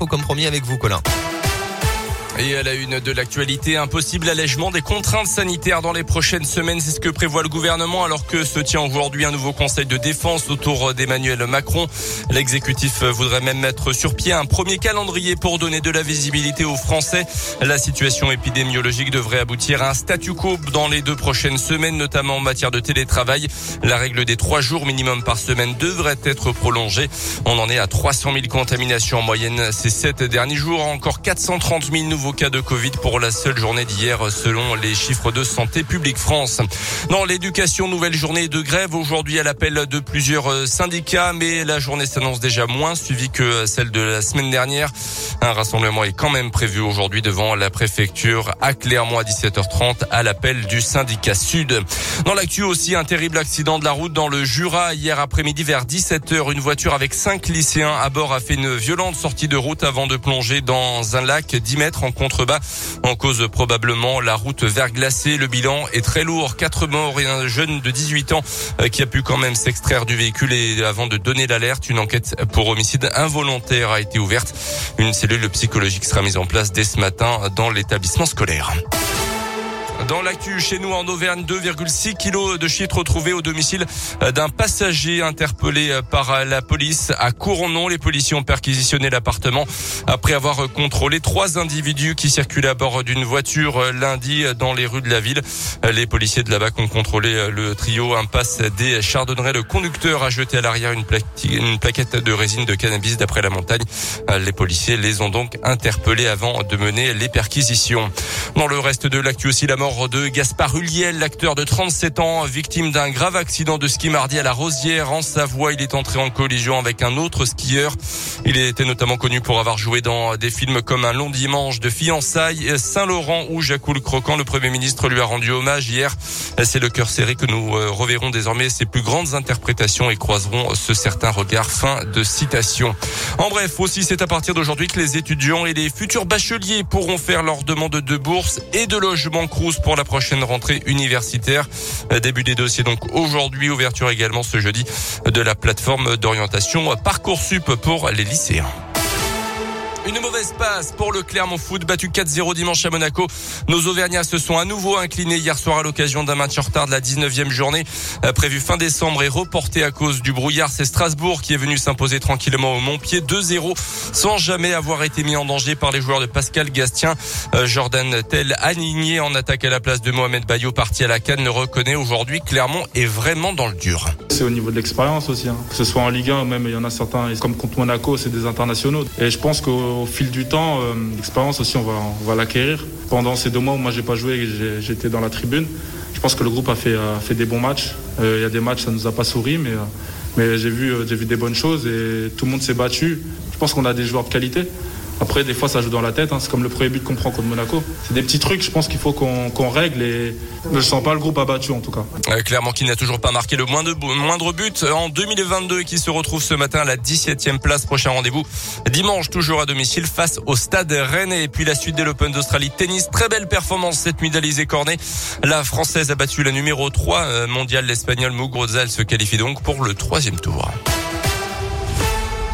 infos comme avec vous, Colin. Et à la une de l'actualité, un possible allègement des contraintes sanitaires dans les prochaines semaines. C'est ce que prévoit le gouvernement alors que se tient aujourd'hui un nouveau conseil de défense autour d'Emmanuel Macron. L'exécutif voudrait même mettre sur pied un premier calendrier pour donner de la visibilité aux Français. La situation épidémiologique devrait aboutir à un statu quo dans les deux prochaines semaines, notamment en matière de télétravail. La règle des trois jours minimum par semaine devrait être prolongée. On en est à 300 000 contaminations en moyenne ces sept derniers jours. Encore 430 000 nouveaux cas de Covid pour la seule journée d'hier selon les chiffres de Santé publique France. Dans l'éducation, nouvelle journée de grève aujourd'hui à l'appel de plusieurs syndicats, mais la journée s'annonce déjà moins suivie que celle de la semaine dernière. Un rassemblement est quand même prévu aujourd'hui devant la préfecture à Clermont à 17h30 à l'appel du syndicat Sud. Dans l'actu aussi, un terrible accident de la route dans le Jura hier après-midi vers 17h. Une voiture avec cinq lycéens à bord a fait une violente sortie de route avant de plonger dans un lac 10 mètres en contrebas. En cause probablement la route verglacée. Le bilan est très lourd. Quatre morts et un jeune de 18 ans euh, qui a pu quand même s'extraire du véhicule et avant de donner l'alerte, une enquête pour homicide involontaire a été ouverte. Une cellule psychologique sera mise en place dès ce matin dans l'établissement scolaire. Dans l'actu chez nous en Auvergne, 2,6 kilos de shit retrouvés au domicile d'un passager interpellé par la police à Cournon. Les policiers ont perquisitionné l'appartement après avoir contrôlé trois individus qui circulaient à bord d'une voiture lundi dans les rues de la ville. Les policiers de la BAC ont contrôlé le trio impasse des Chardonnerets. Le conducteur a jeté à l'arrière une, une plaquette de résine de cannabis d'après la montagne. Les policiers les ont donc interpellés avant de mener les perquisitions. Dans le reste de l'actu aussi, la mort de Gaspard Huliel, l'acteur de 37 ans, victime d'un grave accident de ski mardi à la Rosière en Savoie. Il est entré en collision avec un autre skieur. Il était notamment connu pour avoir joué dans des films comme Un long dimanche de fiançailles, Saint-Laurent ou Jacques le Croquant. Le Premier ministre lui a rendu hommage hier. C'est le cœur serré que nous euh, reverrons désormais ses plus grandes interprétations et croiserons ce certain regard. Fin de citation. En bref, aussi c'est à partir d'aujourd'hui que les étudiants et les futurs bacheliers pourront faire leur demande de bourse et de logement Crous pour la prochaine rentrée universitaire. Début des dossiers donc aujourd'hui, ouverture également ce jeudi de la plateforme d'orientation Parcoursup pour les lycéens. Une mauvaise passe pour le Clermont Foot, battu 4-0 dimanche à Monaco. Nos Auvergnats se sont à nouveau inclinés hier soir à l'occasion d'un match en retard de la 19e journée, euh, prévu fin décembre et reporté à cause du brouillard. C'est Strasbourg qui est venu s'imposer tranquillement au Montpied 2-0 sans jamais avoir été mis en danger par les joueurs de Pascal Gastien. Euh, Jordan Tell aligné en attaque à la place de Mohamed Bayo parti à la canne le reconnaît aujourd'hui. Clermont est vraiment dans le dur. Au niveau de l'expérience aussi, hein. que ce soit en Ligue 1 même il y en a certains comme contre Monaco c'est des internationaux et je pense qu'au au fil du temps, euh, l'expérience aussi, on va, va l'acquérir. Pendant ces deux mois où moi j'ai pas joué, j'étais dans la tribune. Je pense que le groupe a fait, fait des bons matchs. Euh, il y a des matchs, ça nous a pas souri, mais, euh, mais j'ai vu, j'ai vu des bonnes choses et tout le monde s'est battu. Je pense qu'on a des joueurs de qualité. Après, des fois, ça joue dans la tête. Hein. C'est comme le premier but qu'on prend contre Monaco. C'est des petits trucs, je pense qu'il faut qu'on règle. Et je ne sens pas le groupe abattu, en tout cas. Euh, clairement, qui n'a toujours pas marqué le moindre, but en 2022 et qui se retrouve ce matin à la 17e place. Prochain rendez-vous dimanche, toujours à domicile, face au Stade Rennes. Et puis la suite de l'Open d'Australie tennis. Très belle performance cette nuit d'Alizé Cornet. La Française a battu la numéro 3 euh, mondiale, l'Espagnol Muguruza. Elle se qualifie donc pour le troisième tour.